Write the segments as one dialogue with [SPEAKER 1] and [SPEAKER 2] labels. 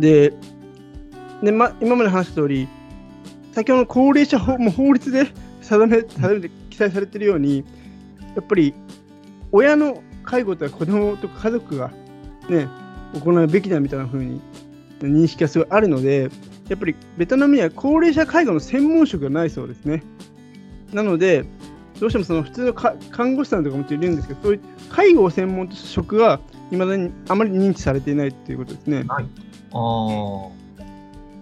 [SPEAKER 1] で、でま、今まで話した通り、先ほどの高齢者法も法律で 定め定めて記載されているように、やっぱり親の介護とは子供とか家族が、ね、行うべきだみたいな風に認識がすごいあるので、やっぱりベトナムには高齢者介護の専門職がないそうですね。なので、どうしてもその普通の看護師さんとかもいるんですけど、そういう介護を専門とした職がいまだにあまり認知されていないということですね。
[SPEAKER 2] はい、あ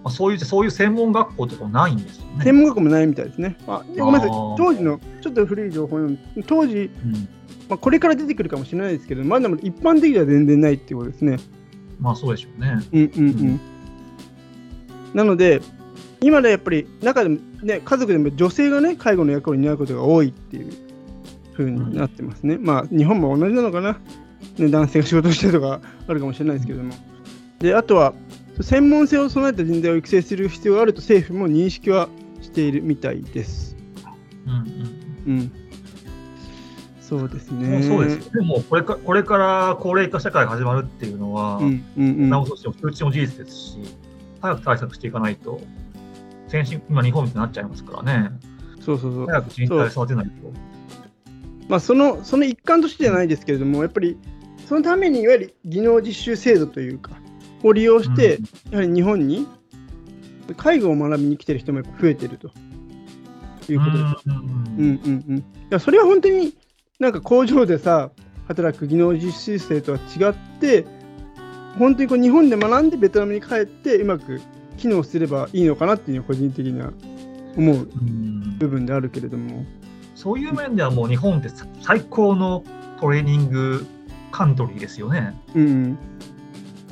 [SPEAKER 2] あそういうそういう専門学校とかないんですよね。
[SPEAKER 1] 専門学校もないみたいですね。あごめんなさい、当時のちょっと古い情報当時、うん、まあ、これから出てくるかもしれないですけど、まだまだ一般的では全然ないっていうことですね。
[SPEAKER 2] まあそうでしょうね。
[SPEAKER 1] うんうんうん。うん、なので、今でやっぱり中でも、ね、家族でも女性がね、介護の役割を担うことが多いっていうふうになってますね。うん、まあ日本も同じなのかな。ね、男性が仕事してるとかあるかもしれないですけれども。で、あとは、専門性を備えた人材を育成する必要があると政府も認識はしているみたいです。うん、うん、そうですね。
[SPEAKER 2] そうです。でもこれかこれから高齢化社会が始まるっていうのは、うんうんうん、なおとしても通知も事実ですし、早く対策していかないと、先進今日本みたいになっちゃいますからね。
[SPEAKER 1] そうそうそう。
[SPEAKER 2] 早く人材育てないと。
[SPEAKER 1] まあそのその一環としてじゃないですけれども、やっぱりそのためにいわゆる技能実習制度というか、を利用して、やはり日本に介護を学びに来てる人もやっぱ増えてるということです。うんうんうん。いやそれは本当になんか工場でさ、働く技能実習生とは違って、本当にこう日本で学んでベトナムに帰ってうまく機能すればいいのかなっていうのは個人的には思う部分であるけれども。
[SPEAKER 2] そういう面ではもう日本って最高のトレーニングカントリーですよね。
[SPEAKER 1] うん、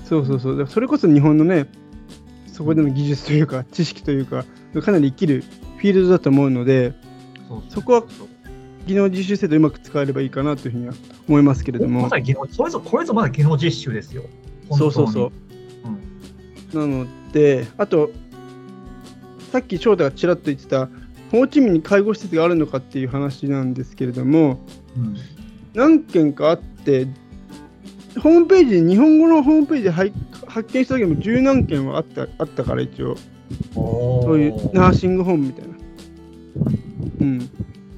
[SPEAKER 1] そうそうそう。それこそ日本のね、そこでの技術というか、知識というか、かなり生きるフィールドだと思うので、そこは技能実習制度うまく使えればいいかなというふうには思いますけれども。
[SPEAKER 2] ま技能、それぞこれぞまだ技能実習ですよ。
[SPEAKER 1] そうそうそう。うん、なので、あと、さっき翔太がちらっと言ってた、ホーチミンに介護施設があるのかっていう話なんですけれども、うん、何件かあって、ホームページ日本語のホームページで発見した時も十何件はあったあったから、一応。そういうナーシングホームみたいな。うん。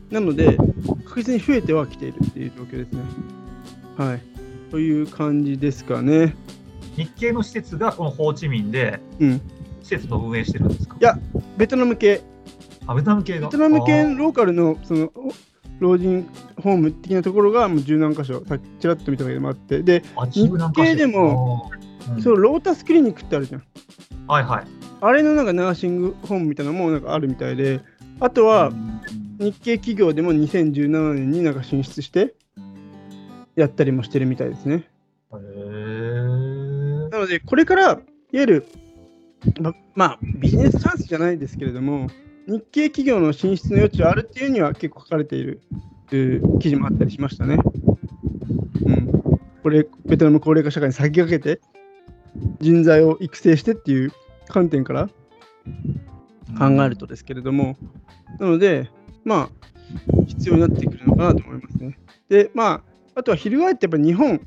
[SPEAKER 1] なので、確実に増えてはきているっていう状況ですね。はい。という感じですかね。
[SPEAKER 2] 日系の施設がこのホーチミンで、うん、施設を運営してるんですか？
[SPEAKER 1] いや、ベトナム系。
[SPEAKER 2] あ、ベトナム系が
[SPEAKER 1] ベトナム系ローカルのその老人ホーム的なところがもう十何箇所、さっきちらっと見ただけでもあって、で、日系でも、うん、そうロータスクリニックってあるじゃん。
[SPEAKER 2] はいはい。
[SPEAKER 1] あれのなんかナーシングホームみたいなのもなんかあるみたいで、あとは日系企業でも2017年になんか進出してやったりもしてるみたいですね。へなので、これからいわゆる、ま、まあ、ビジネスチャンスじゃないですけれども、日系企業の進出の余地はあるっていうには結構書かれているていう記事もあったりしましたね。うん。これ、ベトナム高齢化社会に先駆けて人材を育成してっていう観点から考えるとですけれども、なので、まあ、必要になってくるのかなと思いますね。で、まあ、あとは翻ってやっぱ日本、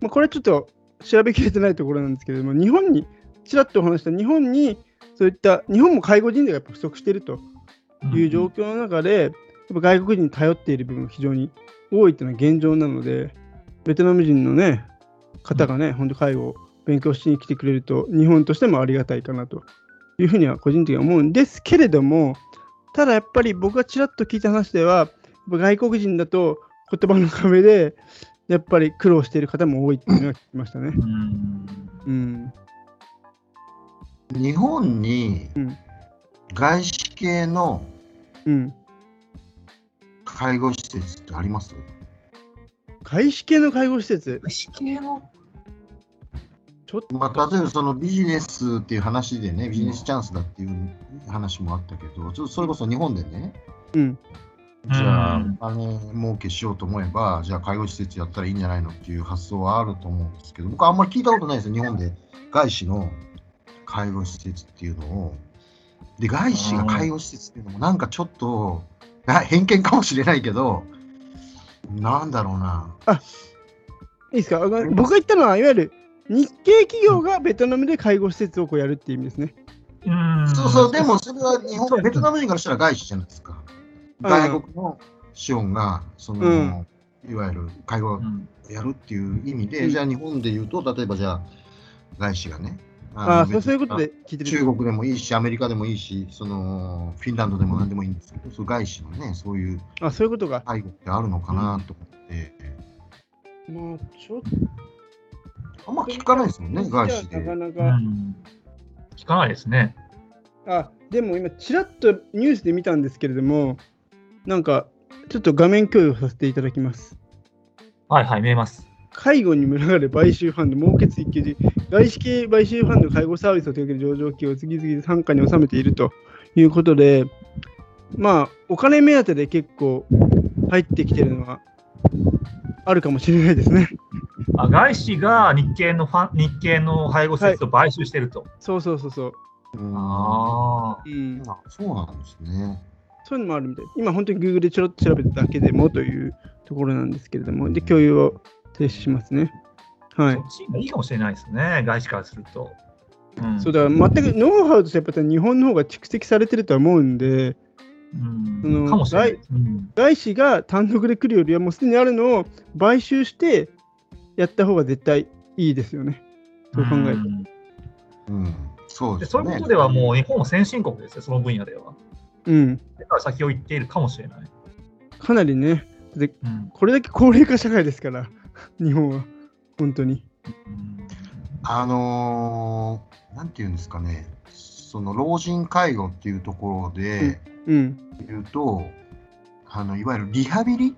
[SPEAKER 1] まあ、これはちょっと調べきれてないところなんですけれども、日本に、ちらっとお話した日本に、そういった日本も介護人材が不足しているという状況の中で、やっぱ外国人に頼っている部分が非常に多いというのは現状なので、ベトナム人のね、方がね、本当介護を勉強しに来てくれると、日本としてもありがたいかなというふうには個人的には思うんですけれども、ただやっぱり僕がちらっと聞いた話では、外国人だと言葉の壁で、やっぱり苦労している方も多いっていうのは聞きましたね。うん、
[SPEAKER 3] うん。日本に外資系の介護施設ってあります、
[SPEAKER 1] 外資系の介護施設？
[SPEAKER 2] 外資系の？
[SPEAKER 3] ちょっと。まあ、例えばそのビジネスっていう話でね、ビジネスチャンスだっていう話もあったけど、ちょっとそれこそ日本でね、うん、じゃあ、金儲けしようと思えば、じゃあ介護施設やったらいいんじゃないのっていう発想はあると思うんですけど、僕はあんまり聞いたことないですよ、日本で外資の介護施設っていうのを。で、外資が介護施設っていうのも、なんかちょっと、偏見かもしれないけど、なんだろうな。
[SPEAKER 1] あいいですか？僕が言ったのは、いわゆる日系企業がベトナムで介護施設をこうやるっていう意味ですね。
[SPEAKER 3] うん。そうそう、でもそれは日本、ベトナム人からしたら外資じゃないですか。外国の資本が、その、うん、いわゆる介護をやるっていう意味で、うん、じゃあ日本で言うと、例えばじゃあ、外資がね、
[SPEAKER 1] ああ、そういうことで聞いてる。
[SPEAKER 3] 中国でもいいし、アメリカでもいいし、そのフィンランドでも何でもいいんですけど、うん、そ外資のね、そういう
[SPEAKER 1] あそういうことが
[SPEAKER 3] 介護ってあるのかなと思って。
[SPEAKER 1] まあ、ちょっと。
[SPEAKER 3] あんま聞かないですもんね、外資で。なかなか、うん、
[SPEAKER 2] 聞かないですね。
[SPEAKER 1] あ、でも今、ちらっとニュースで見たんですけれども、なんか、ちょっと画面共有させていただきます。
[SPEAKER 2] はいはい、見えます。
[SPEAKER 1] 介護に群がる買収ファンド、儲けつ一級で、外資系買収ファンド介護サービスを提供する上場企業を次々に傘下に収めているということで、まあ、お金目当てで結構入ってきてるのはあるかもしれないですね。
[SPEAKER 2] あ外資が日系のファン日系の介護施設を買収してると。はい、
[SPEAKER 1] そうそうそうそう。
[SPEAKER 3] ああ、うん、そうなんですね。
[SPEAKER 1] そういうのもあるみたい今本当に Google でちょろっと調べただけでもというところなんですけれども、で、共有を停止しますね。はい。そっ
[SPEAKER 2] ちがいいかもしれないですね、外資からすると。
[SPEAKER 1] うん、そうだ、全くノウハウとしてやっぱり日本の方が蓄積されてるとは思うんで、うん、外外資が単独で来るよりはもうすでにあるのを買収してやった方が絶対いいですよね。そう考えると。
[SPEAKER 3] うん、うん、そう
[SPEAKER 2] です、ね、そういうことではもう日本も先進国ですよ、その分野では。うん。だから先を行っているかもしれない。
[SPEAKER 1] かなりね、で、うん、これだけ高齢化社会ですから、日本は、本当に。
[SPEAKER 3] あのー、なんていうんですかね、その老人介護っていうところで言うと、うん、あのいわゆるリハビリ、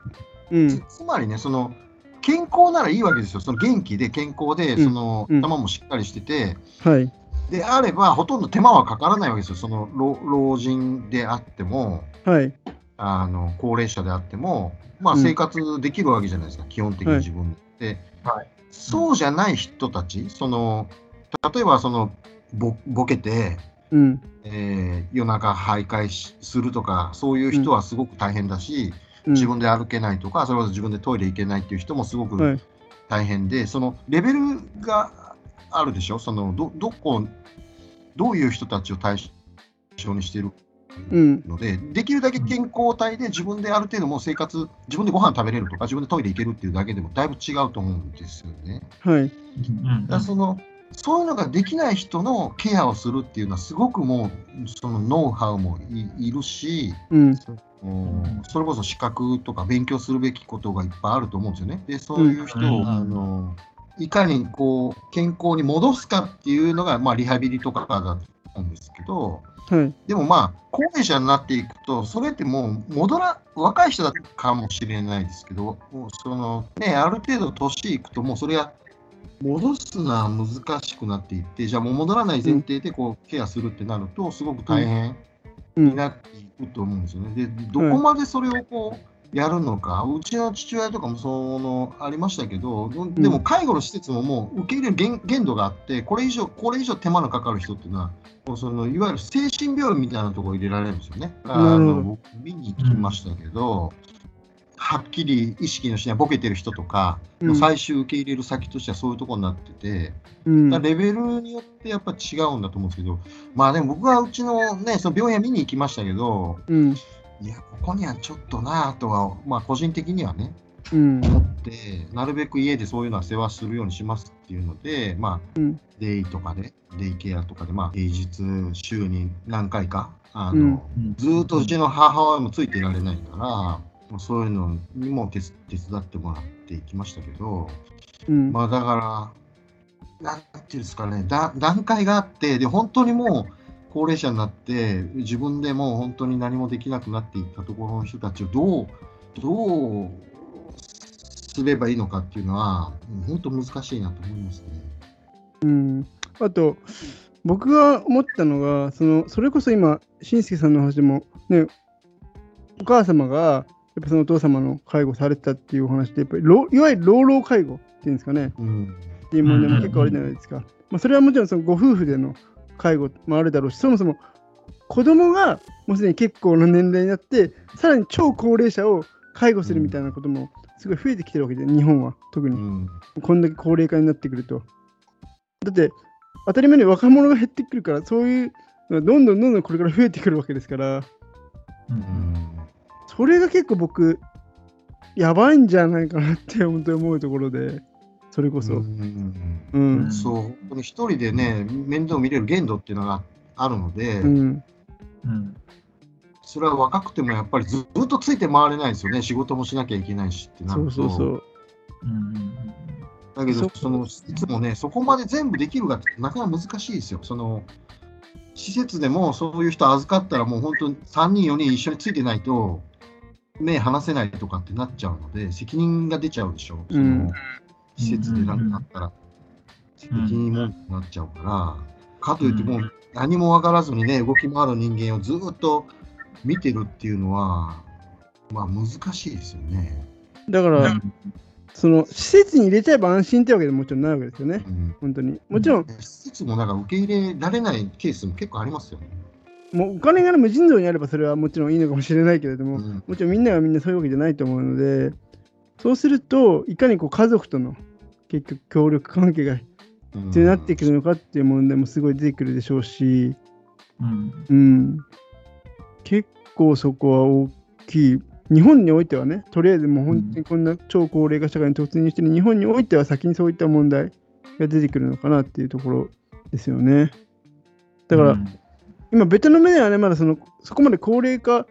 [SPEAKER 3] うん、つまりね、その健康ならいいわけですよ、その元気で健康で、その頭もしっかりしてて、はい、であれば、ほとんど手間はかからないわけですよ、その老人であっても、はい、あの高齢者であっても、まあ、生活できるわけじゃないですか、うん、基本的に自分で、はい。そうじゃない人たち、その例えばそのぼボケて、うん。えー、夜中徘徊するとか、そういう人はすごく大変だし、うん、自分で歩けないとか、それこそ自分でトイレ行けないっていう人もすごく大変で、はい、そのレベルがあるでしょ、そのどどこ、どういう人たちを対象にしているので、うん、できるだけ健康体で自分である程度も生活、自分でご飯食べれるとか、自分でトイレ行けるっていうだけでもだいぶ違うと思うんですよね。はい、だそのそういうのができない人のケアをするっていうのは、すごくもう、そのノウハウもいるし、うん、それこそ資格とか勉強するべきことがいっぱいあると思うんですよね。で、そういう人を、うん、あのいかにこう健康に戻すかっていうのが、まあ、リハビリとかだと思うんですけど、はい、でもまあ、高齢者になっていくと、それってもう戻ら、若い人だったかもしれないですけど、そのね、ある程度年いくと、もうそれは戻すのは難しくなっていって、じゃあもう戻らない前提でこうケアするってなると、すごく大変になっていくと思うんですよね。で、どこまでそれをこう、やるのか、うちの父親とかもそのありましたけど、でも介護の施設ももう受け入れる限限度があって、これ以上、これ以上手間のかかる人っていうのは、もうそのいわゆる精神病院みたいなところ入れられるんですよね。あの僕、見に行きましたけど、はっきり意識のしないボケてる人とか、うん、最終受け入れる先としてはそういうところになってて、うん、レベルによってやっぱ違うんだと思うんですけど、まあでも僕はうちのね、その病院見に行きましたけど、うん、いや、ここにはちょっとなとは、まあ、個人的にはね、うん、思って、なるべく家でそういうのは世話するようにしますっていうので、まあ、うん、デイとかで、デイケアとかで、まあ、平日、週に何回か、あの、うん、ずっとうちの母親もついていられないから、そういうのにも手手伝ってもらっていきましたけど、うん、まあだから、なんていうんですかね、だ段階があって、で、本当にもう、高齢者になって自分でもう本当に何もできなくなっていったところの人たちをどうどうすればいいのかっていうのは本当難しいなと思いますね。
[SPEAKER 1] うんあと僕が思ったのがそのそれこそ今しんすけさんの話でもねお母様がやっぱそのお父様の介護されてたっていうお話でやっぱりいわゆる老老介護っていうんですかね、うん、っていう問題も結構あるじゃないですか。まあ、それはもちろんそのご夫婦での介護もあるだろうし、そもそも子供がもうすでに結構な年齢になって、さらに超高齢者を介護するみたいなこともすごい増えてきてるわけで、日本は特に、うん、こんだけ高齢化になってくると。だって当たり前に若者が減ってくるから、そういうのがどんどんどんどんこれから増えてくるわけですから、うん、それが結構僕、やばいんじゃないかなって本当に思うところで、それこそ。うん、
[SPEAKER 3] うん、そう、一人でね、面倒見れる限度っていうのがあるので、うん、それは若くてもやっぱりずっとついて回れないですよね、仕事もしなきゃいけないしってなると。そうそうそう。うんだけどその、いつもね、そこまで全部できるかってなかなか難しいですよ。その施設でもそういう人預かったらもう本当に3人、4人一緒についてないと目離せないとかってなっちゃうので、責任が出ちゃうでしょ。その施設で何かあったら、責任問題になっちゃうから、かといってもう何も分からずにね、動き回る人間をずっと見てるっていうのは、まあ難しいですよね。
[SPEAKER 1] だから、その施設に入れちゃえば安心ってわけでもちろんないわけですよね、うん、本当に。もちろん。
[SPEAKER 3] 施設もなんか受け入れられないケースも結構ありますよね。
[SPEAKER 1] もうお金が無尽蔵にあればそれはもちろんいいのかもしれないけれども、うん、もちろんみんながみんなそういうわけじゃないと思うので、そうすると、いかにこう家族との結局協力関係が必要になってくるのかっていう問題もすごい出てくるでしょうし、うん、うん、結構そこは大きい。日本においてはね、とりあえずもう本当にこんな超高齢化社会に突入している日本においては先にそういった問題が出てくるのかなっていうところですよね。だから、うん、今、ベトナムではね、まだそのそこまで高齢化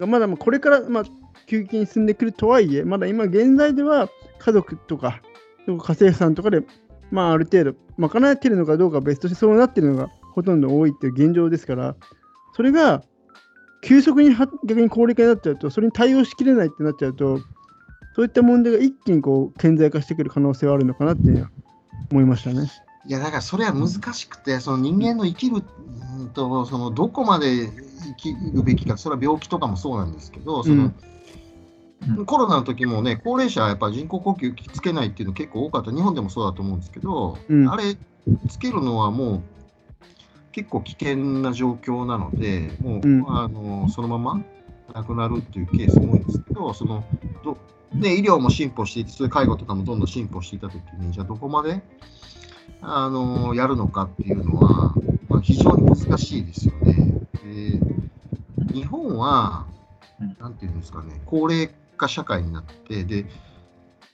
[SPEAKER 1] がまだこれから、まあ、急激に進んでくるとはいえ、まだ今現在では家族とか家政婦さんとかで、まあ、ある程度賄えてるのかどうか別としてそうなってるのがほとんど多いっていう現状ですから、それが急速に逆に高齢化になっちゃうと、それに対応しきれないってなっちゃうと、そういった問題が一気にこう顕在化してくる可能性はあるのかなって思いましたね。
[SPEAKER 3] いやだからそれは難しくて、その人間の生きるとそのどこまで生きるべきか、それは病気とかもそうなんですけど、その、うん、コロナの時もね、高齢者はやっぱ人工呼吸つけないっていうの結構多かった、日本でもそうだと思うんですけど、うん、あれつけるのはもう結構危険な状況なので、もう、うん、あのそのまま亡くなるっていうケースも多いんですけど、そのどね、医療も進歩していて、そういう介護とかもどんどん進歩していたときに、じゃあどこまであのやるのかっていうのは、まあ、非常に難しいですよね。で日本は、なんていうんですかね、高齢化社会になって、で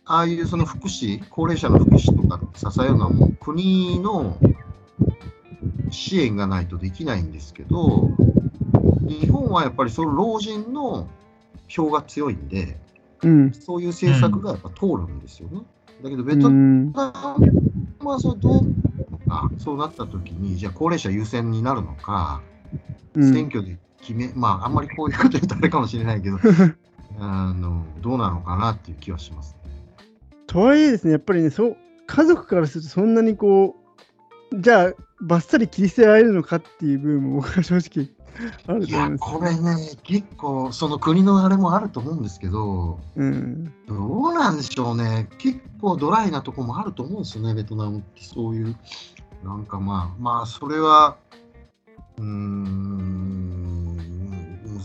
[SPEAKER 3] ああいうその福祉、高齢者の福祉とか支えるのはもう国の支援がないとできないんですけど、日本はやっぱりその老人の票が強いんで、うん、そういう政策がやっぱ通るんですよね。だけど、ベトナムはそうどうか、そうなった時に、じゃあ高齢者優先になるのか、選挙で決め、まあ、あんまりこういうこと言うとあれかもしれないけど、あのどうなのかなっていう気はします、ね。
[SPEAKER 1] とはいえですね、やっぱりね、そう家族からするとそんなにこう、じゃあばっさり切り捨てられるのかっていう部分も僕は正直 あると思います。
[SPEAKER 3] これね、結構その国のあれもあると思うんですけど、うん、どうなんでしょうね、結構ドライなとこもあると思うんですよね、ベトナムってそういう、なんかまあ、まあ、それは、うん、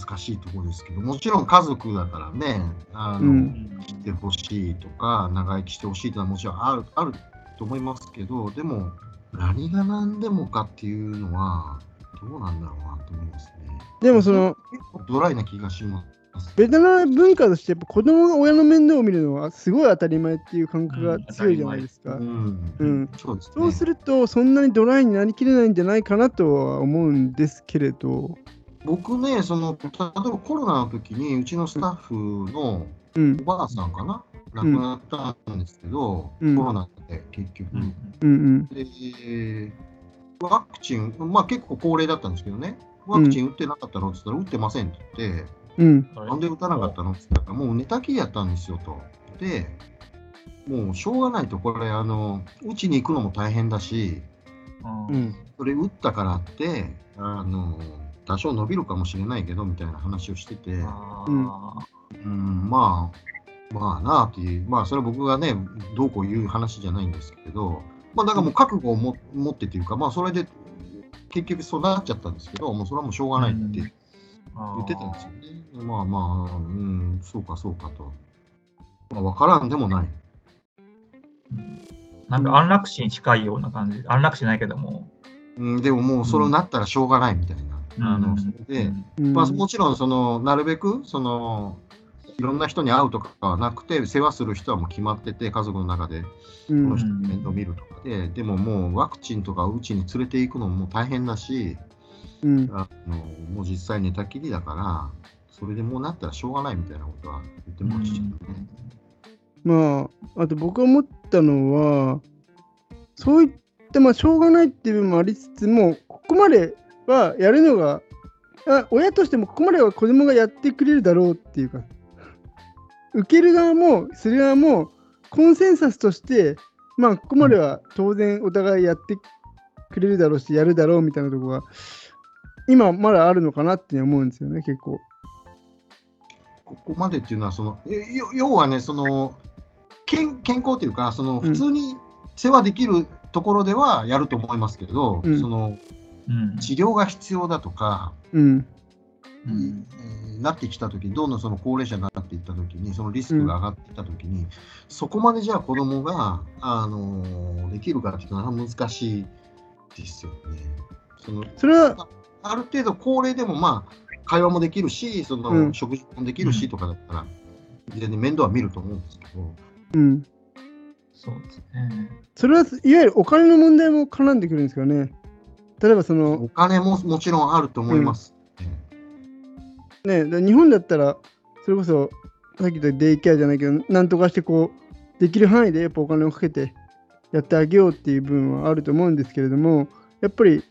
[SPEAKER 3] 難しいところですけど、もちろん家族だからね、あの、うん、来てほしいとか、長生きしてほしいというのはもちろんあるあると思いますけど、でも、何が何でもかっていうのは、どうなんだろうなと思いますね。
[SPEAKER 1] でもその、
[SPEAKER 3] 結構ドライな気がします。
[SPEAKER 1] ベトナム文化としてやっぱ子供が親の面倒を見るのはすごい当たり前っていう感覚が強いじゃないですか。そうするとそんなにドライになりきれないんじゃないかなとは思うんですけれど。
[SPEAKER 3] 僕ね、その例えばコロナの時にうちのスタッフのおばあさんかな、亡くなったんですけど、うん、コロナで結局、うんうん、でワクチン、まあ、結構高齢だったんですけどね、ワクチン打ってなかったのって言ったら、打ってませんって言って、うん、なんで打たなかったのって言ったら、もう寝たきりやったんですよと。で、もうしょうがないと、これ、あの打ちに行くのも大変だし、うん、それ打ったからって、あの多少伸びるかもしれないけどみたいな話をしてて、うん、まあ、まあなあっていう、まあそれは僕がね、どうこう言う話じゃないんですけど、まあだからもう覚悟をも持ってというか、まあそれで結局そうなっちゃったんですけど、もうそれはもうしょうがないって言ってたんですよね。まあまあ、うん、そうかそうかと。まあ分からんでもない。
[SPEAKER 2] なんか安楽死に近いような感じ、安楽死ないけども。
[SPEAKER 3] うん、でももうそれになったらしょうがないみたいな。あので、まあ、もちろんそのなるべくそのいろんな人に会うとかはなくて世話する人はもう決まってて家族の中でこの人面倒見るとかで、でももうワクチンとかうちに連れていくのも大変だし、うん、あのもう実際寝たきりだからそれでもうなったらしょうがないみたいなことは言ってましたね。
[SPEAKER 1] まあ、あと僕が思ったのは、そういった、まあ、しょうがないっていう部分もありつつも、ここまではやるのが、あ親としてもここまでは子供がやってくれるだろうっていうか、受ける側もする側もコンセンサスとして、まあ、ここまでは当然お互いやってくれるだろうし、やるだろうみたいなところが、今まだあるのかなって思うんですよね、結構。
[SPEAKER 3] ここまでっていうのは、その要はね、その健健康というか、その普通に世話できるところではやると思いますけど、うん、その治療が必要だとか、うんうんえー、なってきたときに、どんどんその高齢者になっていったときに、そのリスクが上がっていったときに、うん、そこまでじゃあ子供が、あのー、できるかっていうのは難しいですよね。そのそれはある程度高齢でもまあ会話もできるし、その、食事もできるしとかだったら、全然面倒は見ると思うんですけど、うん。
[SPEAKER 2] そうですね。
[SPEAKER 1] それはいわゆるお金の問題も絡んでくるんですかね。例えばその。
[SPEAKER 3] お金ももちろんあると思います。
[SPEAKER 1] うん、ね日本だったら、それこそ、さっき言ったデイケアじゃないけど、なんとかしてこう、できる範囲でやっぱお金をかけてやってあげようっていう部分はあると思うんですけれども、やっぱり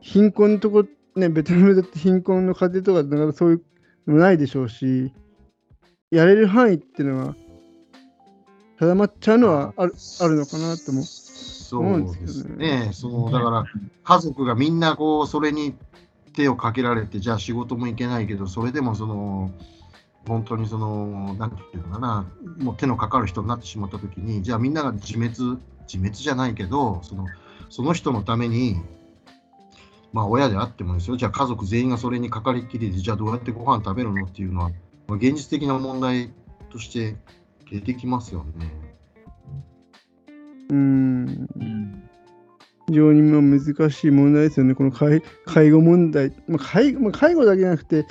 [SPEAKER 1] 貧困のとこ、ね、ベトナムだって貧困の家庭とかだからそういうのもないでしょうし、やれる範囲っていうのは定まっちゃうのはあるあるのかなと思
[SPEAKER 3] そうですね。そのだから家族がみんなこうそれに手をかけられて、じゃあ仕事も行けないけど、それでもその本当にその、なんていうのかな、もう手のかかる人になってしまったときに、じゃあみんなが自滅、自滅じゃないけど、そのその人のために、まあ親であってもですよ、じゃあ家族全員がそれにかかりっきりで、じゃあどうやってご飯食べるのっていうのは、まあ、現実的な問題として出てきますよね。
[SPEAKER 1] うん。非常にまあ難しい問題ですよね、この介介護問題。まあ介まあ、介護だけじゃなくて、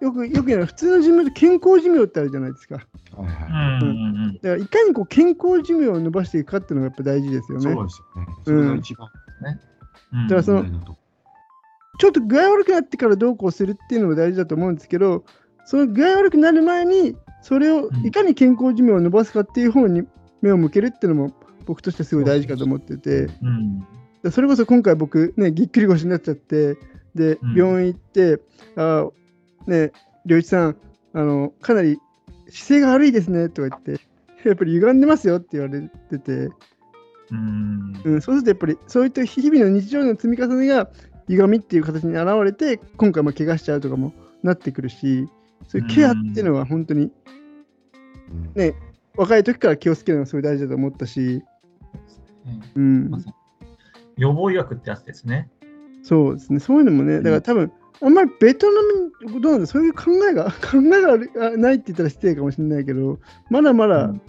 [SPEAKER 1] よくよく言うのは普通の寿命と健康寿命ってあるじゃないですか。はいはいうん、だからいかにこう健康寿命を伸ばしていくかっていうのがやっぱ大事ですよね。そうですよね。それが一番ね。うん、だからその、ちょっと具合悪くなってからどうこうするっていうのも大事だと思うんですけど、その具合悪くなる前にそれをいかに健康寿命を伸ばすかっていう方に目を向けるっていうのも僕としてすごい大事かと思ってて、うん、それこそ今回僕ねぎっくり腰になっちゃってで病院行って、うん、あね良一さんあのかなり姿勢が悪いですねとか言ってやっぱり歪んでますよって言われてて、うん、うん、そうするとやっぱりそういった日々の日常の積み重ねが歪みっていう形に現れて今回も怪我しちゃうとかもなってくるしそういうケアっていうのは本当に、ね、若い時から気をつけるのがすごい大事だと思ったし、
[SPEAKER 2] うん、予防医学ってやつですね。
[SPEAKER 1] そうですね、そういうのもね、だから多分、あんまりベトナム、どうなんだ、そういう考えが、考えがないって言ったら失礼かもしれないけど、まだまだ、うん、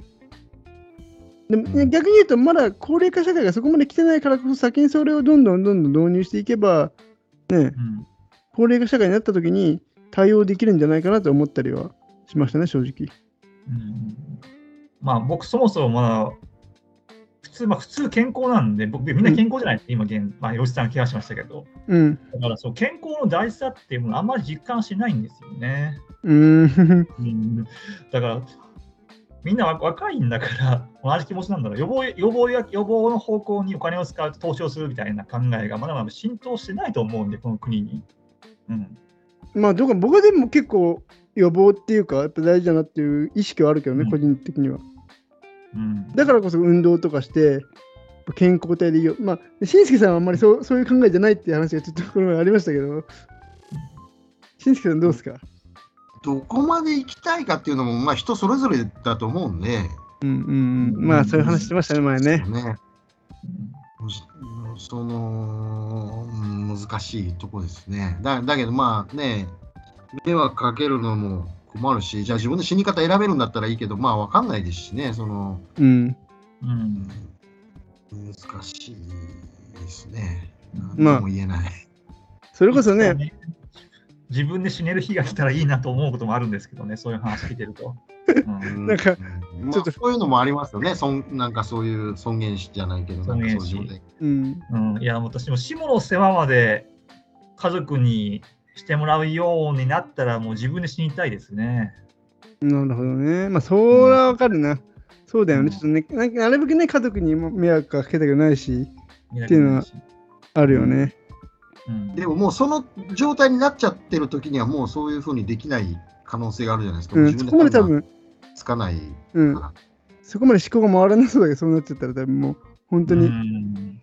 [SPEAKER 1] でも、ね、逆に言うと、まだ高齢化社会がそこまで来てないからこそ、先にそれをどんどんどんどん導入していけば、ね、うん、高齢化社会になった時に、対応できるんじゃないかなと思ったりはしましたね、正直。うん、
[SPEAKER 2] まあ、僕、そもそもまだ、普通、まあ、普通健康なんで、僕、みんな健康じゃないって、今現、まあ、吉さん気がしましたけど、うん、だからそう、健康の大事さっていうものあんまり実感しないんですよね。うん、だから、みんな若いんだから同じ気持ちなんだろう。予防予防や予防の方向にお金を使うと投資をするみたいな考えがまだまだ浸透してないと思うんで、この国に。うん、
[SPEAKER 1] まあ、どうか僕はでも結構予防っていうか、やっぱ大事だなっていう意識はあるけどね、うん、個人的には。うん、だからこそ運動とかして、健康体でいいよ。まあ、しんすけさんはあんまりそうそういう考えじゃないっていう話がちょっとこの前ありましたけど、しんすけさんどうですか？
[SPEAKER 3] どこまで行きたいかっていうのも、まあ、人それぞれだと思うんで。
[SPEAKER 1] うんうんうん。まあ、そういう話してましたね、前ね。ね
[SPEAKER 3] その、難しいとこですね。だだけどまあね、迷惑かけるのも困るし、じゃあ自分で死に方選べるんだったらいいけど、まあわかんないですしね、その、うん。うん、難しいですね。
[SPEAKER 1] まあ、
[SPEAKER 3] も言えない。
[SPEAKER 1] それこそね、
[SPEAKER 2] 自分で死ねる日が来たらいいなと思うこともあるんですけどね、そういう話聞いてると。
[SPEAKER 1] うん、なんか、ち
[SPEAKER 3] ょっと、そういうのもありますよね、そんなんかそういう尊厳死じゃないけど、尊厳死。
[SPEAKER 2] うん、うん、いや、私も下の世話まで家族にしてもらうようになったら、もう自分で死にたいですね。
[SPEAKER 1] なるほどね。まあ、それはわかるな。うん、そうだよね。ちょっとね、なるべくね、家族にも迷惑かけたくないし、っていうのはあるよね。
[SPEAKER 3] でももうその状態になっちゃってる時にはもうそういうふうにできない可能性があるじゃないですか。
[SPEAKER 1] うん、そこまで多分
[SPEAKER 3] つかない、
[SPEAKER 1] うん。そこまで思考が回らなそうだけど、そうなっちゃったら多分もう本当に。う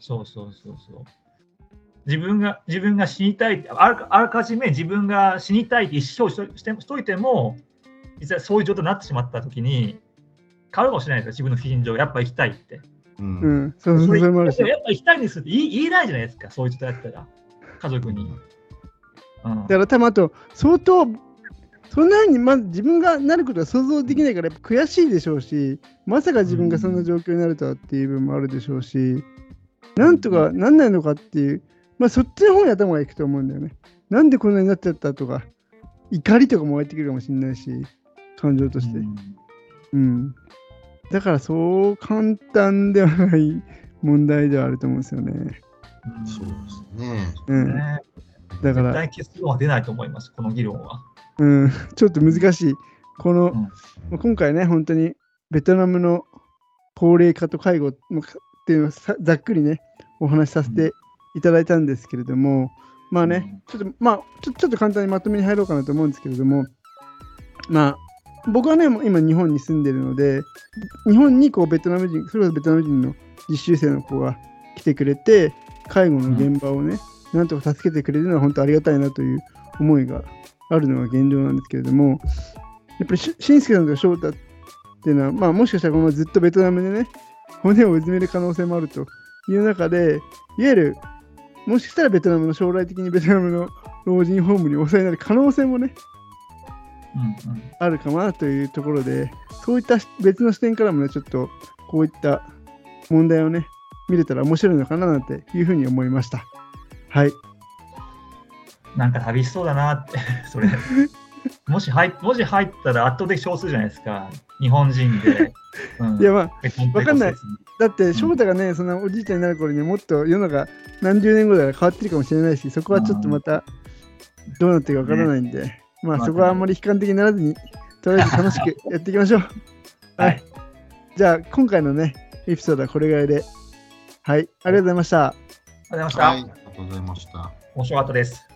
[SPEAKER 2] そうそうそうそう。自分が自分が死にたいあら、あらかじめ自分が死にたいって意思表示してしといても、実はそういう状態になってしまったときに、変わるかもしれないですよ、自分の心情、やっぱ生きたいって。
[SPEAKER 1] うん、うん、そうそうそ
[SPEAKER 2] れもあるし。やっぱ行きたいんですって言い言えないじゃないですか、そういう人だったら。家族に。
[SPEAKER 1] うん、だから多分あと、相当、そんなふうにまず自分がなることは想像できないから悔しいでしょうし、まさか自分がそんな状況になるとはっていう部分もあるでしょうし、なんとかなんないのかっていう、まあそっちの方に頭がいくと思うんだよね。なんでこんなになっちゃったとか、怒りとかも湧いてくるかもしれないし、感情として。うん、うん。だからそう簡単ではない問題ではあると思うんですよね。
[SPEAKER 3] そうですね。
[SPEAKER 1] うん。だから。
[SPEAKER 2] 絶対結論は出ないと思います、この議論は。
[SPEAKER 1] うん、ちょっと難しい。この、うん、今回ね、本当にベトナムの高齢化と介護っていうのをざっくりね、お話しさせていただいたんですけれども、まあね、ちょっと、まあちょ、ちょっと簡単にまとめに入ろうかなと思うんですけれども、まあ、僕はね、今日本に住んでるので、日本にこうベトナム人、それこそベトナム人の実習生の子が来てくれて、介護の現場をね、うん、なんとか助けてくれるのは本当ありがたいなという思いがあるのが現状なんですけれども、やっぱりしんすけさんと翔太っていうのは、まあ、もしかしたらこのずっとベトナムでね、骨をうずめる可能性もあるという中で、いわゆる、もしかしたらベトナムの将来的にベトナムの老人ホームに抑えなる可能性もね、うんうん、あるかなというところで、そういった別の視点からもね、ちょっとこういった問題をね、見れたら面白いのかななんていうふうに思いました。はい。
[SPEAKER 2] なんか旅しそうだなって、それ。もし入もし入ったら圧倒的少数じゃないですか、日本人で。
[SPEAKER 1] うん、いやまあ、わかんない。だって、翔太がね、うん、そのおじいちゃんになる頃にもっと世の中何十年後だから変わってるかもしれないし、そこはちょっとまたどうなってるかわからないんで、ね、まあそこはあんまり悲観的にならずに、とりあえず楽しくやっていきましょう。はい。じゃあ、今回のね、エピソードはこれぐらいではい、ありがとうございました。あ
[SPEAKER 2] りがとうございました。
[SPEAKER 3] はい、ありがとうございました。
[SPEAKER 2] 面白かったです。